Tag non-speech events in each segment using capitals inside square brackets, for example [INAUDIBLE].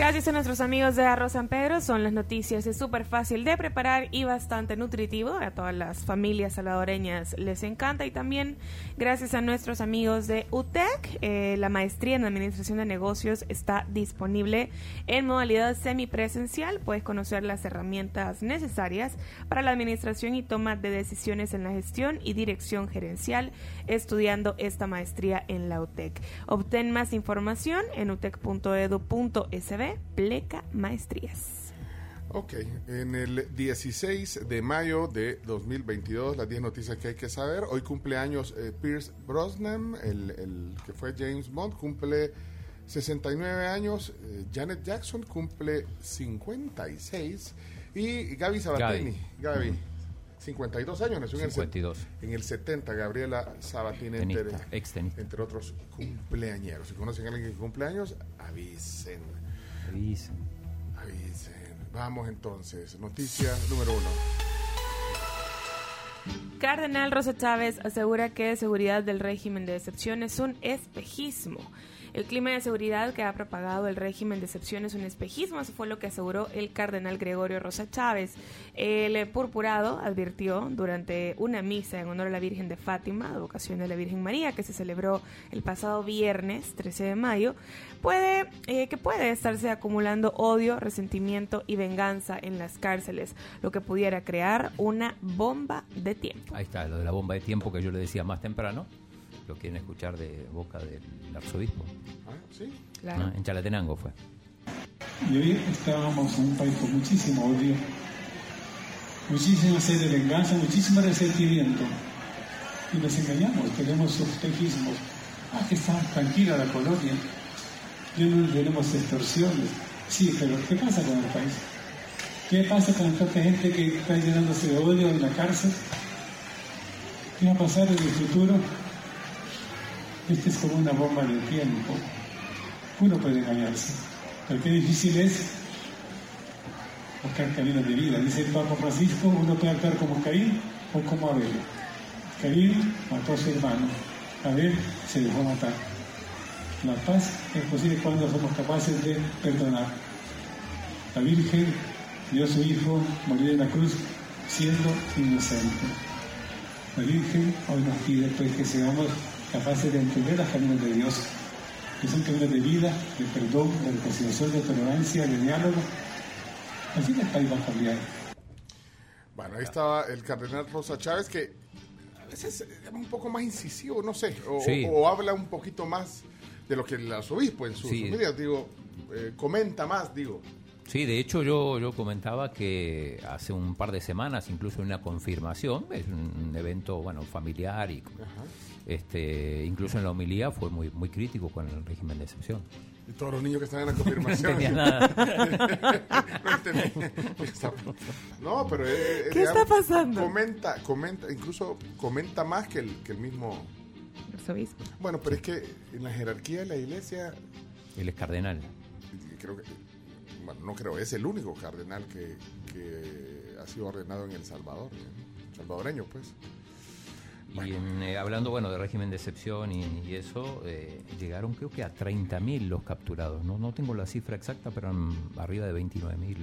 Gracias a nuestros amigos de Arroz San Pedro, son las noticias, es súper fácil de preparar y bastante nutritivo, a todas las familias salvadoreñas les encanta. Y también gracias a nuestros amigos de UTEC, eh, la maestría en Administración de Negocios está disponible en modalidad semipresencial, puedes conocer las herramientas necesarias para la administración y toma de decisiones en la gestión y dirección gerencial estudiando esta maestría en la UTEC. Obtén más información en utec.edu.sb Pleca Maestrías. Ok, en el 16 de mayo de 2022, las 10 noticias que hay que saber. Hoy cumpleaños eh, Pierce Brosnan, el, el, que fue James Bond, cumple 69 años. Eh, Janet Jackson cumple 56. Y Gaby Sabatini, Gaby, 52 años, nació 52. En, el, en el 70. Gabriela Sabatini, entre, entre otros cumpleañeros. Si conocen a alguien que cumpleaños, avisen. Avisen. Avisen. Vamos entonces. Noticia número uno. Cardenal Rosa Chávez asegura que seguridad del régimen de excepción es un espejismo. El clima de seguridad que ha propagado el régimen de excepción es un espejismo, eso fue lo que aseguró el cardenal Gregorio Rosa Chávez. El purpurado advirtió durante una misa en honor a la Virgen de Fátima, vocación de la Virgen María, que se celebró el pasado viernes 13 de mayo, puede, eh, que puede estarse acumulando odio, resentimiento y venganza en las cárceles, lo que pudiera crear una bomba de tiempo. Ahí está, lo de la bomba de tiempo que yo le decía más temprano lo quieren escuchar de boca del arzobispo. Ah, sí. Claro. en Chalatenango fue. Y hoy estábamos en un país con muchísimo odio, muchísima sed de venganza, muchísimo resentimiento. Y nos engañamos, tenemos espejismos. Ah, que está tranquila la colonia. Ya no tenemos extorsiones. Sí, pero ¿qué pasa con el país? ¿Qué pasa con tanta gente que está llenándose de odio en la cárcel? ¿Qué va a pasar en el futuro? Este [LAUGHS] es como una bomba de tiempo. Uno puede engañarse, pero qué difícil es buscar caminos de vida. Dice el Papa Francisco, uno puede actuar como Caín o como Abel. Caín mató a su hermano, Abel se dejó matar. La paz es posible cuando somos capaces de perdonar. La Virgen dio a su Hijo morir en la cruz siendo inocente. La Virgen hoy nos pide pues que seamos capaces de entender los caminos de Dios, que son caminos de vida, de perdón, de reconciliación, de tolerancia, de diálogo. Así que el país va a cambiar. Bueno, ahí estaba el cardenal Rosa Chávez, que a veces es un poco más incisivo, no sé, o, sí. o, o habla un poquito más de lo que el arzobispo en sus sí. medidas, digo, eh, comenta más, digo. Sí, de hecho yo, yo comentaba que hace un par de semanas, incluso en una confirmación, es un evento bueno familiar y Ajá. Este incluso en la homilía fue muy muy crítico con el régimen de excepción. Y todos los niños que están en la [LAUGHS] confirmación. no nada. [LAUGHS] no, no, pero eh, ¿Qué digamos, está pasando? Comenta, comenta, incluso comenta más que el, que el mismo arzobispo. Bueno, pero es que en la jerarquía de la iglesia él es cardenal. Creo que bueno, no creo, es el único cardenal que, que ha sido ordenado en El Salvador, ¿eh? salvadoreño pues. Y en, eh, hablando bueno de régimen de excepción y, y eso, eh, llegaron creo que a 30.000 los capturados. No, no tengo la cifra exacta, pero arriba de 29.000.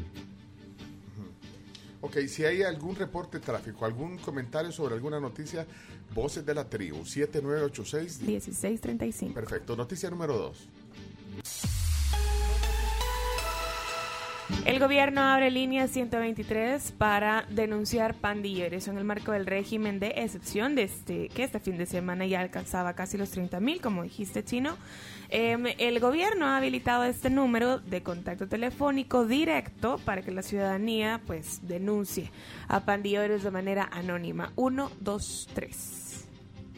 Ok, si hay algún reporte de tráfico, algún comentario sobre alguna noticia, voces de la tribu, 7986-1635. Perfecto, noticia número 2. El gobierno abre línea 123 para denunciar pandilleros en el marco del régimen de excepción de este, que este fin de semana ya alcanzaba casi los 30 mil, como dijiste, Chino. Eh, el gobierno ha habilitado este número de contacto telefónico directo para que la ciudadanía pues denuncie a pandilleros de manera anónima. 1, 2, 3.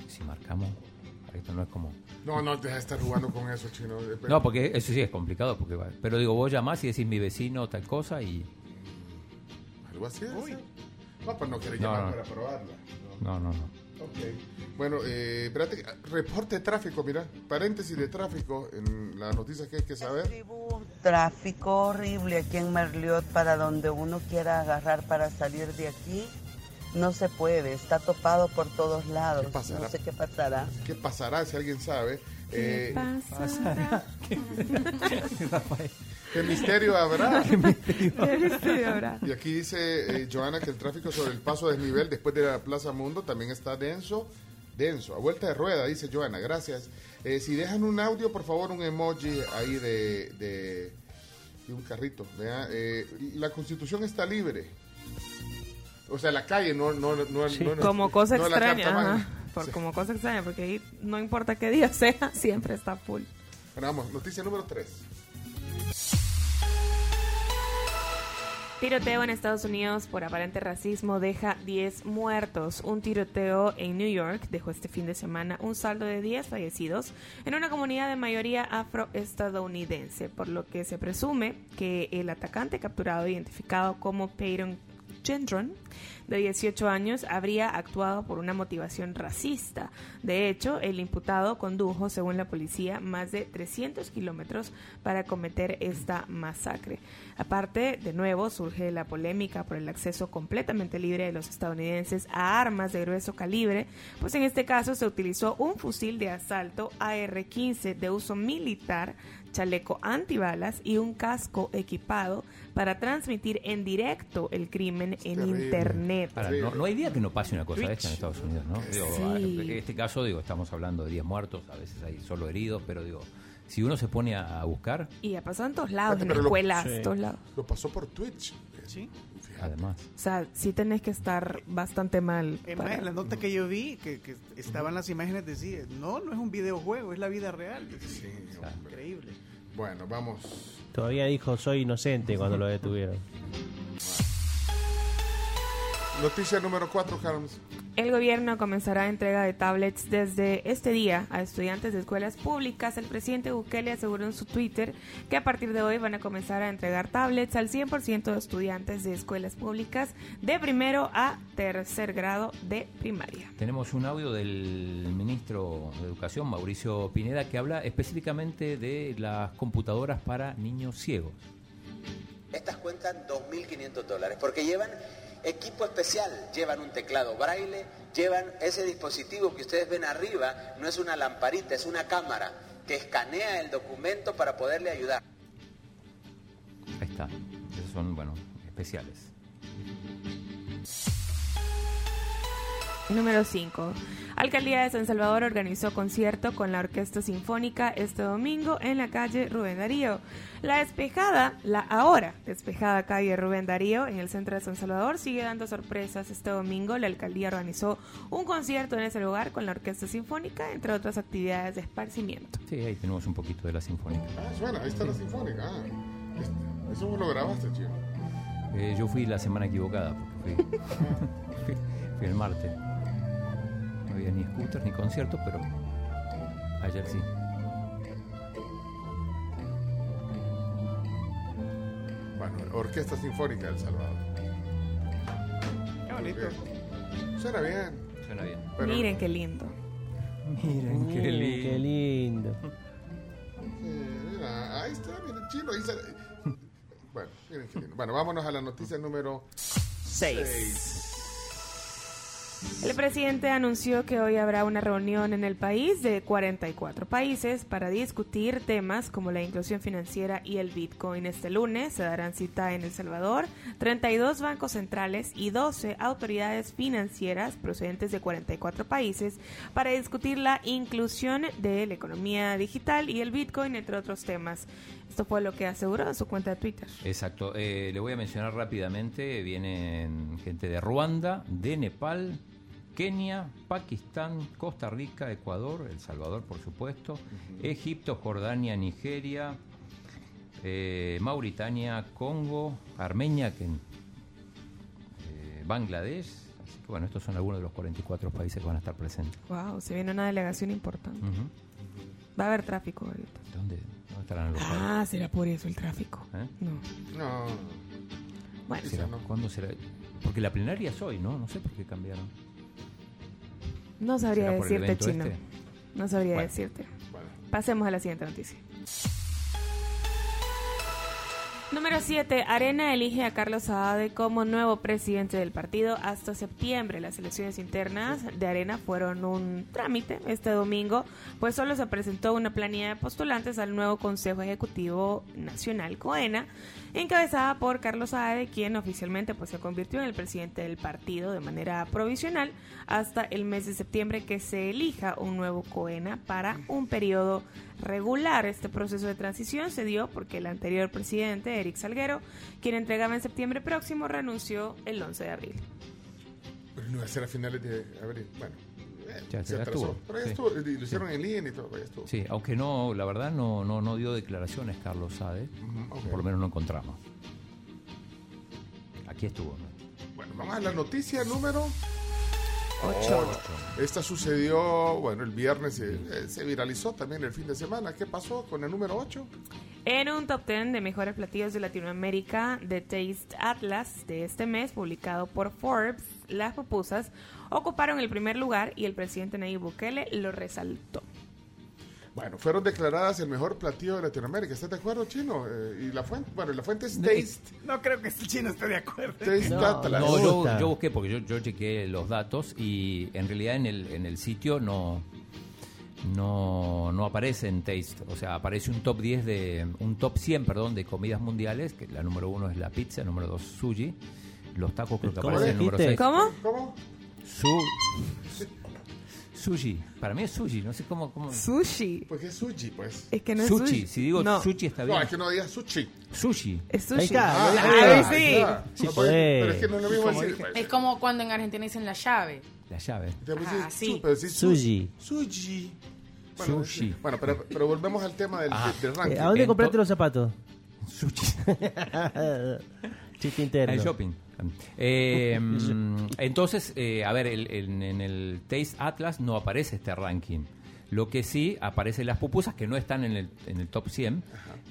Si marcamos, esto no es como no, no, deja de estar jugando con eso, chino. No, porque eso sí es complicado. porque Pero digo, vos llamás y decís mi vecino tal cosa y. algo así. ser. No, pues no quería No, llamar no. para probarla. No, no, no. Ok. Bueno, eh, espérate, reporte de tráfico, mira, paréntesis de tráfico en las noticias que hay que saber. Tráfico horrible aquí en Merliot para donde uno quiera agarrar para salir de aquí. No se puede, está topado por todos lados. ¿Qué pasará? No sé qué pasará. ¿Qué pasará si alguien sabe? ¿Qué Eh, pasa? [LAUGHS] [LAUGHS] ¿Qué misterio habrá? [LAUGHS] Sí, ahora. Y aquí dice eh, Joana que el tráfico sobre el paso de desnivel después de la Plaza Mundo también está denso. Denso, a vuelta de rueda, dice Joana, gracias. Eh, si dejan un audio, por favor, un emoji ahí de, de, de un carrito. vea, eh, la constitución está libre. O sea, la calle, no... no, no, no- no- Como cosa no extraña, ajá. Por, Sí. como cosa extraña, porque ahí no importa qué día [LAUGHS] sea, siempre está full. Bueno, vamos, noticia número 3. Tiroteo en Estados Unidos por aparente racismo deja 10 muertos. Un tiroteo en New York dejó este fin de semana un saldo de 10 fallecidos en una comunidad de mayoría afroestadounidense, por lo que se presume que el atacante capturado, identificado como Peyton children de 18 años, habría actuado por una motivación racista. De hecho, el imputado condujo, según la policía, más de 300 kilómetros para cometer esta masacre. Aparte, de nuevo, surge la polémica por el acceso completamente libre de los estadounidenses a armas de grueso calibre, pues en este caso se utilizó un fusil de asalto AR-15 de uso militar chaleco antibalas y un casco equipado para transmitir en directo el crimen en terrible. Ahora, no, no hay día que no pase una cosa de esta en Estados Unidos, ¿no? Digo, Sí. En este caso, digo, estamos hablando de 10 muertos, a veces hay solo heridos, pero digo, si uno se pone a, a buscar, Y ha pasado en todos lados, en Pero lo- escuelas, Sí. todos lados. Lo pasó por Twitch. Sí. además. O sea, sí tenés que estar bastante mal. Es para- más, en la nota que yo vi, que, que estaban las imágenes, decía, no, no es un videojuego, es la vida real. Sí. Increíble. Bueno, vamos. Todavía dijo soy inocente cuando lo detuvieron. Noticia número 4, Carlos. El gobierno comenzará entrega de tablets desde este día a estudiantes de escuelas públicas. El presidente Bukele aseguró en su Twitter que a partir de hoy van a comenzar a entregar tablets al 100% de estudiantes de escuelas públicas de primero a tercer grado de primaria. Tenemos un audio del ministro de Educación, Mauricio Pineda, que habla específicamente de las computadoras para niños ciegos. Estas cuentan 2.500 dólares porque llevan equipo especial, llevan un teclado braille, llevan ese dispositivo que ustedes ven arriba, no es una lamparita, es una cámara que escanea el documento para poderle ayudar. Ahí está. Esos son, bueno, especiales. Número 5. Alcaldía de San Salvador organizó concierto con la Orquesta Sinfónica este domingo en la calle Rubén Darío. La despejada, la ahora despejada calle Rubén Darío en el centro de San Salvador sigue dando sorpresas. Este domingo la alcaldía organizó un concierto en ese lugar con la Orquesta Sinfónica, entre otras actividades de esparcimiento. Sí, ahí tenemos un poquito de la sinfónica. Ah, suena, ahí está la sinfónica. Ah, eso vos lo grabaste, chico. Eh, yo fui la semana equivocada, porque fui, [LAUGHS] fui, fui el martes. No había ni scooters ni conciertos, pero ayer sí. Bueno, Orquesta Sinfónica del Salvador. Qué bonito. Suena bien. Suena bien. pero- Miren qué lindo. Miren, qué Miren, lindo. qué lindo. Ahí está, miren, chino. Ahí sale. Bueno, miren qué lindo. Bueno, vámonos a la noticia número 6. El presidente anunció que hoy habrá una reunión en el país de 44 países para discutir temas como la inclusión financiera y el Bitcoin. Este lunes se darán cita en El Salvador 32 bancos centrales y 12 autoridades financieras procedentes de 44 países para discutir la inclusión de la economía digital y el Bitcoin, entre otros temas. Esto fue lo que aseguró en su cuenta de Twitter. Exacto. Eh, le voy a mencionar rápidamente. Vienen gente de Ruanda, de Nepal, Kenia, Pakistán, Costa Rica, Ecuador, El Salvador, por supuesto, Egipto, Jordania, Nigeria, eh, Mauritania, Congo, Armenia, que, eh, Bangladesh. Así que bueno, estos son algunos de los 44 países que van a estar presentes. Wow, se viene una delegación importante. Va a haber tráfico ahorita. ¿Dónde, dónde estarán los Ah, será por eso el tráfico. ¿Eh? No. No. Bueno, ¿Será- ¿Cuándo será? Porque la plenaria es hoy, ¿no? No sé por qué cambiaron. No sabría ¿Será por el decirte, Chino. este? No sabría Bueno. decirte. Bueno, Pasemos a la siguiente noticia. Número 7. Arena elige a Carlos Saade como nuevo presidente del partido hasta septiembre. Las elecciones internas de Arena fueron un trámite este domingo, pues solo se presentó una planilla de postulantes al nuevo Consejo Ejecutivo Nacional COENA, encabezada por Carlos Saade, quien oficialmente pues, se convirtió en el presidente del partido de manera provisional hasta el mes de septiembre que se elija un nuevo COENA para un periodo regular. Este proceso de transición se dio porque el anterior presidente, Eric Salguero, quien entregaba en septiembre próximo, renunció el 11 de abril. pero no iba a ser a finales de abril. Bueno, eh, Ya, se atrasó. estuvo, Pero ya sí. estuvo. y Lo hicieron en línea y todo. Ya estuvo. Sí, aunque no, la verdad no, no, no dio declaraciones Carlos ok. por lo menos no encontramos. Aquí estuvo. ¿no? Bueno, vamos a la noticia número Ocho. 8. Esta sucedió, bueno, el viernes se, eh, se viralizó también el fin de semana. ¿Qué pasó con el número 8? En un top 10 de mejores platillos de Latinoamérica de Taste Atlas de este mes, publicado por Forbes, las pupusas ocuparon el primer lugar y el presidente Nayib Bukele lo resaltó. Bueno, fueron declaradas el mejor platillo de Latinoamérica. ¿Estás de acuerdo, Chino? Eh, y la fuente, bueno, la fuente es Taste. No creo que el chino esté de acuerdo. Taste No, Atlas. No, yo, busqué porque yo, yo chequeé los datos y en realidad en el, en el sitio no, no, no aparece en Taste. O sea, aparece un top 10 de, un top 100, perdón, de comidas mundiales, que la número uno es la pizza, número dos sushi, los tacos creo que ¿Cómo aparecen en el número dijiste? 6. ¿Cómo? ¿Cómo? Su, sushi, para mí es sushi, no sé cómo... cómo Sushi. Pues es sushi, pues. Es que no es sushi, sushi. si digo no, sushi está bien. No, es que no digas sushi. Sushi. es sushi. Ahí está. Ah, Ay, ahí sí. está. Sí No, podés. Pero es que no es lo mismo Como decir. pues. Es como cuando en Argentina dicen la llave. La llave. Ah, sí. pero sí, Sushi. Sushi. Sushi. Bueno, pero, pero volvemos al tema del, Ah. del ranking. ¿A dónde compraste los zapatos? Sushi. [LAUGHS] Chiste interno. El shopping. Eh, [LAUGHS] entonces, eh, a ver, el- el- en el Taste Atlas no aparece este ranking. Lo que sí aparecen las pupusas que no están en el, en el top 100,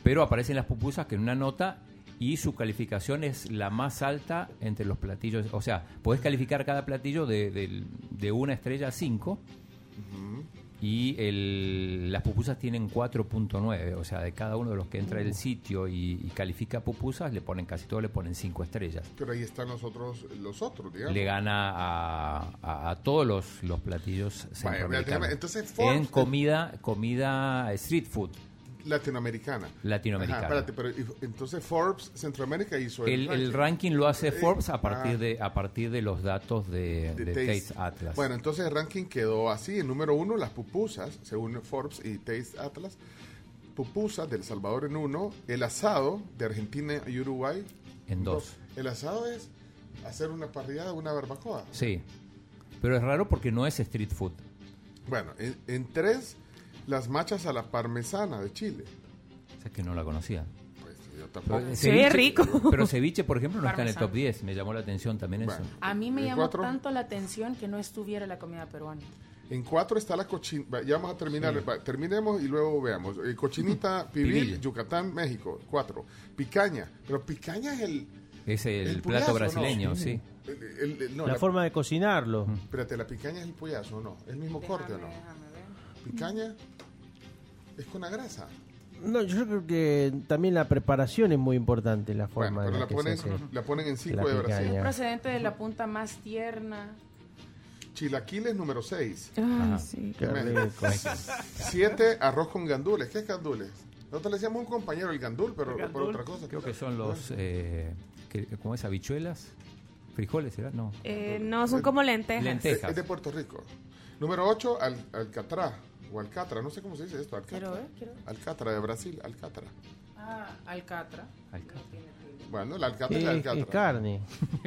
pero aparecen las pupusas que en una nota y su calificación es la más alta entre los platillos. O sea, podés calificar cada platillo de, de una estrella a 5 y el- las pupusas tienen 4.9. O sea, de cada uno de los que entra al sitio y, y califica pupusas, le ponen casi todo, le ponen 5 estrellas Pero ahí están los otros, los otros, digamos. le gana a, a- a todos los, los platillos déjame- entonces, Forbes- en comida comida street food Latinoamericana. latinoamericana. Ajá, espérate, pero entonces Forbes Centroamérica hizo el, el ranking lo hace Eh, Forbes a partir ah. de a partir de los datos de, de de Taste. Taste Atlas. Bueno, entonces el ranking quedó así. En número uno, las pupusas, según Forbes y Taste Atlas. Pupusas del Salvador en uno. El asado de Argentina y Uruguay. En dos. El asado es hacer una parrillada, una barbacoa. Sí. Pero es raro porque no es street food. Bueno, en, en tres, las machas a la parmesana de Chile. O sea que no la conocía. Pues yo tampoco. Pero Se ve rico. Pero ceviche, por ejemplo, no está en el top 10. Me llamó la atención también eso. Bueno. A mí me ¿En llamó cuatro? tanto la atención que no estuviera la comida peruana. En cuatro está la cochinita. Ya vamos a terminar. Va, Terminemos y luego veamos. Eh, cochinita [LAUGHS] pibil, Pibil. Yucatán, México. Cuatro. Picaña. Pero picaña es el. Es el, El plato puyazo, ¿no? brasileño, sí. el- el- el- no, la, la- forma de cocinarlo. Espérate, la picaña es el pollazo, ¿no? ¿Es el mismo corte o no? Déjame, déjame. Picaña es con la grasa. No, yo creo que también la preparación es muy importante, la forma Bueno, pero en la que ponen, se hace. la ponen en cinco de Brasil. picaña. Procedente de la punta más tierna. Chilaquiles número 6. Ay, sí. Qué rico. 7. Arroz con gandules. ¿Qué es gandules? Nosotros le decíamos a un compañero el gandul, pero por otra cosa. Creo que son los, eh, que, ¿cómo es? ¿Habichuelas? ¿Frijoles será? No. Eh, no, son como lentejas. Lente- Es, es de Puerto Rico. Número 8, al, Alcatraz. O Alcatra, no sé cómo se dice esto. Alcatra. Quiero ver, quiero ver. Alcatra de Brasil, Alcatra. Ah, alcatra. Alcatra. Bueno, el Alcatra Es, es Alcatra. carne.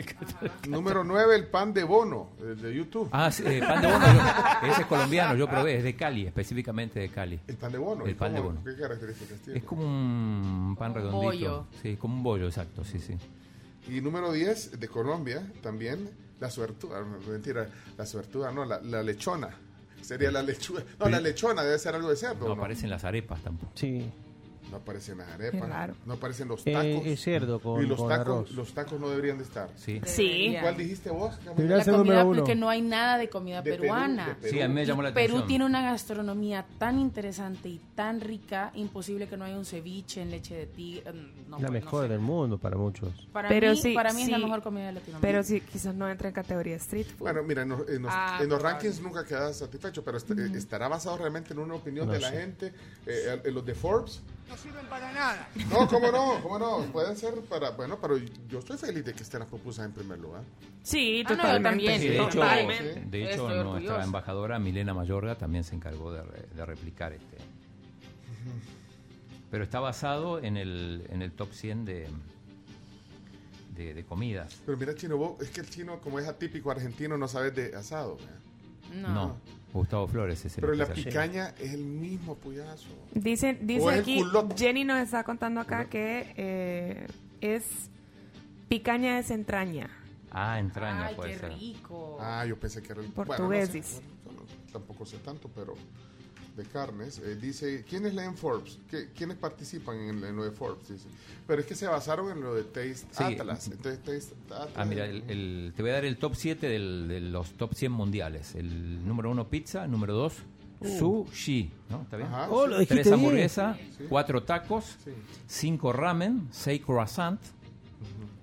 [LAUGHS] Número 9, el pan de bono, el de YouTube. Ah, sí, eh, pan de bono. yo- ese es colombiano, yo probé. Es de Cali, específicamente de Cali. El pan de bono. El ¿y pan de bono. ¿Qué características tiene? Es como un pan Como un redondito. bollo. Sí, como un bollo, exacto, sí, sí. Y número 10, de Colombia, también, la suertuda. Mentira, la suertuda, no, la, la lechona. Sería la lechuga. No, la lechona debe ser algo de cerdo. No ¿no? aparecen las arepas tampoco. Sí. No aparecen las arepas. No aparecen los Eh, tacos. es cerdo con- y los con tacos, arroz. los tacos no deberían de estar. Sí. Sí. ¿Cuál dijiste vos? La comida, porque no hay nada de comida De Perú, peruana. de Perú. Sí, a mí me llamó la Perú atención. tiene una gastronomía tan interesante y tan rica, imposible que no haya un ceviche en leche de tigre. mm, No, la pues, no mejor sé. del mundo para muchos. Para Pero mí, sí, para mí es la mejor comida de Latinoamérica. Pero sí, quizás no entra en categoría street food. Bueno, mira, en los, en los- Ah, en los probable. rankings nunca quedas satisfecho, pero est- eh, estará basado realmente en una opinión No de la sé. gente, eh, en los de Forbes. No sirven para nada. No, cómo no, cómo no, pueden ser para, bueno, pero yo estoy feliz de que estén las propusas en primer lugar. sí, Ah, no, también, Sí, de hecho, totalmente. de hecho Estoy nuestra embajadora Milena Mayorga también se encargó de, re- de replicar este. Pero está basado en el, en el top 100 de, de, de comidas. Pero mira, chino, vos, es que el chino, como es atípico argentino, no sabes de asado. ¿verdad? No. No, Gustavo Flores es el Pero la picaña es el mismo puyazo. Dice, O dice es aquí. Jenny nos está contando acá que eh, es picaña de entraña. Ah, entraña Ay, puede qué ser. rico. Ah, yo pensé que era el Portugués, no sé, bueno, tampoco sé tanto, pero de carnes. Eh, dice, ¿quiénes leen Forbes? ¿Qué- ¿Quiénes participan en, en lo de Forbes? Dice. Pero es que se basaron en lo de Taste Sí. Atlas. Entonces, Taste Atlas. Ah, mira, el, el- te voy a dar el top 7 del- de los top 100 mundiales. El número 1 pizza, número 2 sushi, ¿no? ¿Está bien? Ajá, Oh, sí. Tres hamburguesas, Sí. cuatro tacos, Sí. cinco ramen, seis croissant,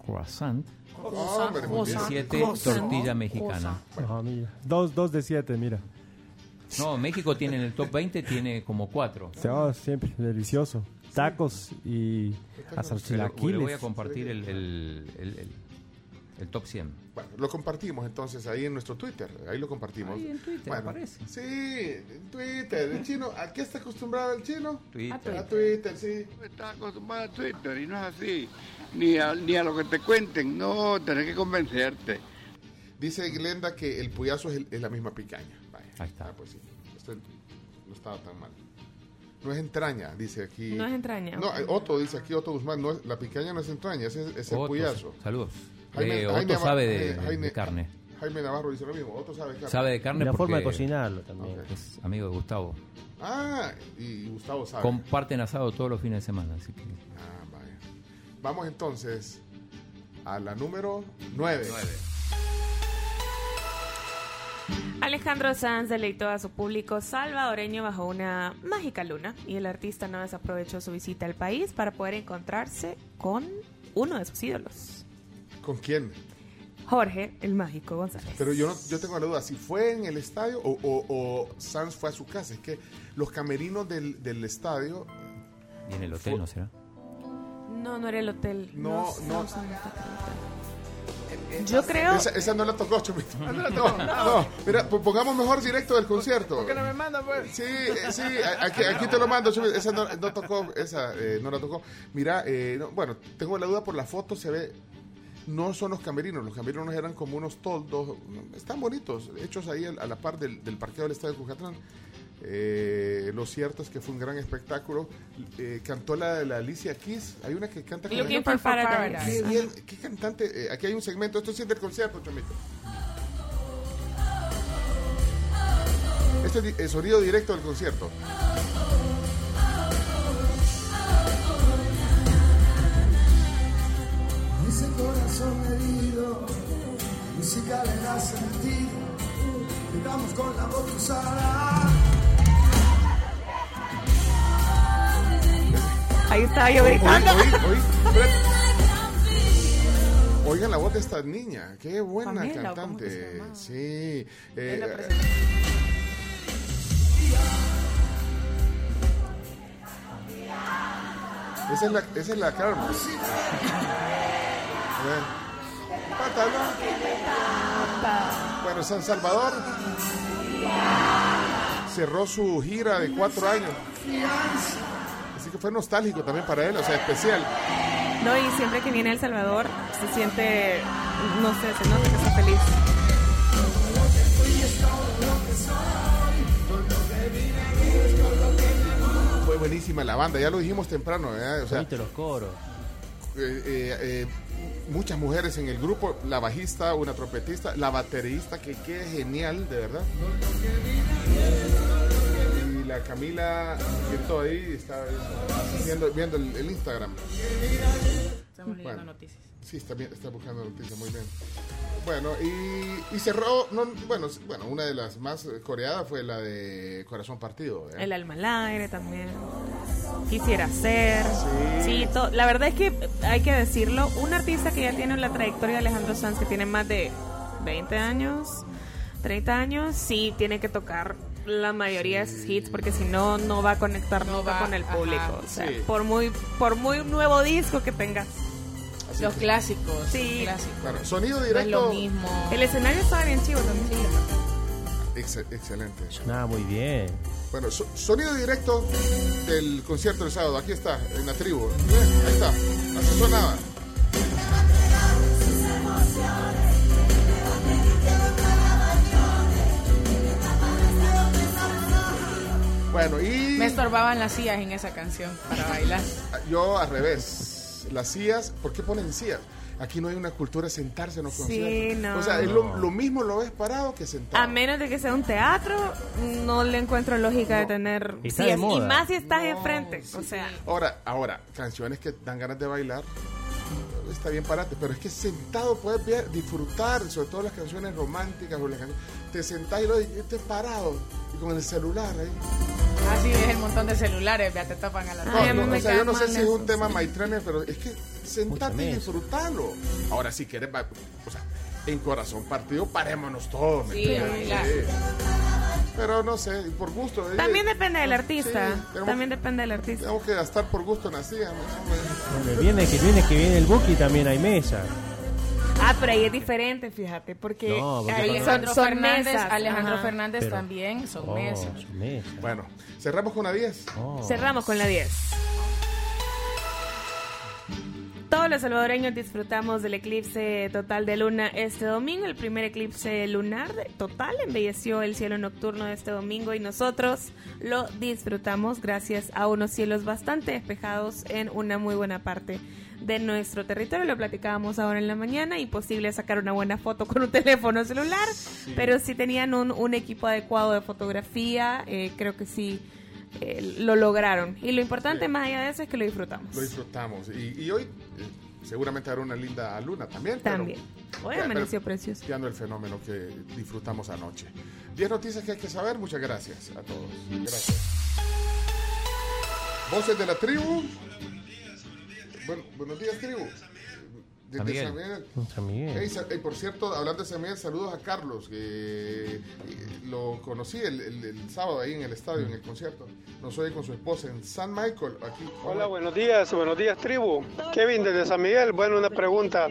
croissant Ah, hombre, muy bien. y siete tortilla mexicana. Ajá, mira. Dos, dos de siete, mira. No, México tiene en el top 20 tiene como cuatro. Se va siempre delicioso. Tacos y hasta Le, voy a compartir el, el- el- el- el top 100. Bueno, lo compartimos entonces ahí en nuestro Twitter. Ahí lo compartimos. Ahí en Twitter Bueno, aparece. Sí, en Twitter. El chino, ¿a qué está acostumbrado el chino? Twitter. A Twitter, sí. Estás acostumbrado a Twitter y no es así. Ni a, ni a lo que te cuenten. No, tenés que convencerte. Dice Glenda que el puyazo es, el- es la misma picaña. Ahí está. Ah, pues sí. Esto no estaba tan mal. No es entraña, dice aquí. No es entraña, No, Otto dice aquí, Otto Guzmán, no es- la picaña no es entraña, es, es el Otto, puyazo. Saludos. Jaime- Eh, Otto sabe eh, de, carne. Jaime Navarro dice lo mismo, Otto sabe de carne. Sabe de carne la porque forma de cocinarlo también. Es amigo de Gustavo. Ah, y Gustavo sabe. Comparten asado todos los fines de semana, así que Ah, vaya. Vamos entonces a la número 9. Alejandro Sanz deleitó a su público salvadoreño bajo una mágica luna y el artista no desaprovechó su visita al país para poder encontrarse con uno de sus ídolos, ¿Con quién? Jorge el Mágico González. Pero yo, no, yo tengo la duda, si fue en el estadio o, o, o Sanz fue a su casa. Es que los camerinos del, del estadio y en el hotel, Fue- ¿no será? No, no era el hotel. No, sé, no. sé Yo creo... Esa, esa no la tocó, Chomito. [LAUGHS] No, no, mira, po- pongamos mejor directo del concierto. ¿Por qué no me manda, pues? Sí, eh, sí, aquí, aquí te lo mando, Chomito. Esa no, no tocó, esa eh, no la tocó. Mira, eh, no, bueno, tengo la duda por la foto, se ve, no son los camerinos, los camerinos eran como unos toldos, están bonitos, hechos ahí a la par del, del parqueo del Estadio Cucatlán. Eh, lo cierto es que fue un gran espectáculo. Eh, cantó la, la Alicia Keys. Hay una que canta con Looking for Paradise. Qué bien, qué cantante. Eh, aquí hay un segmento. Esto sí es del concierto, Chomito. Este es el sonido directo del concierto. Ese corazón herido, música le da sentido. Llegamos con la voz usada. Ahí estaba yo gritando. oí, oí, espérate. Oigan la voz de esta niña, qué buena Pamela, ¿o cómo que se cantante. Sí. eh, esa es la, esa es la Carmen. A ver. Pátalo. Bueno, San Salvador cerró su gira de cuatro años. Así que fue nostálgico también para él, o sea, especial. No, y siempre que viene a El Salvador se siente, no sé, se nota que está feliz. Fue buenísima la banda, ya lo dijimos temprano, ¿verdad? O sea, los coros. eh, eh, eh, muchas mujeres en el grupo, la bajista, una trompetista, la baterista, que qué genial, de verdad. La Camila Quieto ahí está viendo, viendo el, el Instagram. Estamos leyendo Bueno. noticias. Sí, está, bien, está buscando noticias, muy bien. Bueno, y, y cerró, no, bueno, bueno, una de las más eh, coreadas fue la de Corazón Partido. ¿eh? El alma al aire también. Quisiera ser. Sí. Sí, to- la verdad es que hay que decirlo. Un artista que ya tiene la trayectoria de Alejandro Sanz, que tiene más de 20 años, 30 años, sí tiene que tocar la mayoría de sus hits porque si no no va a conectar nunca va, con el ajá. público. O sea, Sí. por muy por muy nuevo disco que tengas. Así Los que- clásicos. Sí. sonido No es directo. lo mismo. El escenario estaba bien chivo también. Ex- excelente. Ah, muy bien. Bueno, so- sonido directo del concierto del sábado. Aquí está, en la tribu. Ahí está. Así sonaba. Bueno, y Me estorbaban las sillas en esa canción para bailar. yo al revés. Las sillas, ¿por qué ponen sillas? Aquí no hay una cultura de sentarse en los Sí, conciertos. no. O sea, es lo, lo mismo lo ves parado que sentado. A menos de que sea un teatro, no le encuentro lógica de tener de sillas. Y más si estás enfrente. O sea, Ahora, ahora, canciones que dan ganas de bailar, está bien parate, pero es que sentado puedes ver, disfrutar, sobre todo las canciones románticas o las canciones, te sentás y lo y estés parado y con el celular ahí. Así es el montón de celulares, ya te tapan a la No, no, o sea, yo no sé si es un tema maitrane, pero es que sentate y disfrutarlo. Ahora, si quieres, o sea, en corazón partido, parémonos todos. ¿me Sí. Sí. Pero no sé, por gusto. eh, también depende del sí, artista. tenemos- También depende del artista. Tenemos que gastar por gusto nacida. Bueno, el viernes que viene que viene el Buki también hay mesa. Ah, pero ahí es diferente, fíjate, porque, No, porque ahí son, son Fernández, mesas. Alejandro Ajá. Fernández Pero- también son Oh, mesas. su mesa. Bueno, cerramos con la 10. Oh. Cerramos con la 10. Todos los salvadoreños disfrutamos del eclipse total de luna este domingo. El primer eclipse lunar total embelleció el cielo nocturno de este domingo y nosotros lo disfrutamos gracias a unos cielos bastante despejados en una muy buena parte de nuestro territorio. Lo platicábamos ahora en la mañana. Imposible sacar una buena foto con un [LAUGHS] teléfono celular, pero si tenían un, un equipo adecuado de fotografía, eh, creo que sí eh, lo lograron. Y lo importante Sí. más allá de eso es que lo disfrutamos. Lo disfrutamos. Y, y hoy eh, seguramente habrá una linda luna también. pero- También. Hoy Ya, amaneció precioso. Tirando el fenómeno que disfrutamos anoche. 10 noticias que hay que saber. Muchas gracias a todos. Gracias. Voces de la tribu. Bueno, buenos días, tribu. Desde San Miguel. San Miguel. San Miguel. Hey, sa- hey, por cierto, hablando de San Miguel, saludos a Carlos, que eh, lo conocí el, el- el sábado ahí en el estadio, en el concierto. Nos oye con su esposa en San Michael, aquí. Hola, buenos días, buenos días tribu. Kevin desde San Miguel. Bueno, una pregunta.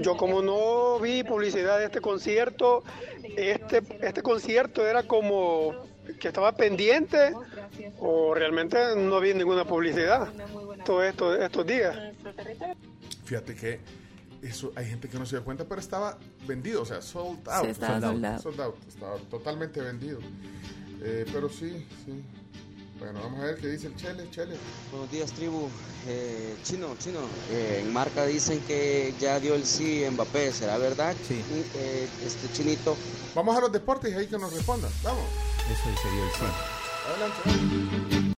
Yo como no vi publicidad de este concierto, este, este concierto era como que estaba pendiente o realmente no vi ninguna publicidad todos estos, estos días. Fíjate que eso hay gente que no se dio cuenta, pero estaba vendido, o sea, sold out. Sí, estaba sold out. Sold out, estaba totalmente vendido. Eh, pero sí, sí. Bueno, vamos a ver qué dice el Chele, Chele. Buenos días, tribu. Eh, chino, chino. eh, en marca dicen que ya dio el sí Mbappé, ¿será verdad? Sí. Eh, este chinito. Vamos a los deportes y ahí que nos respondan. Vamos. Eso sería el sí. Adelante.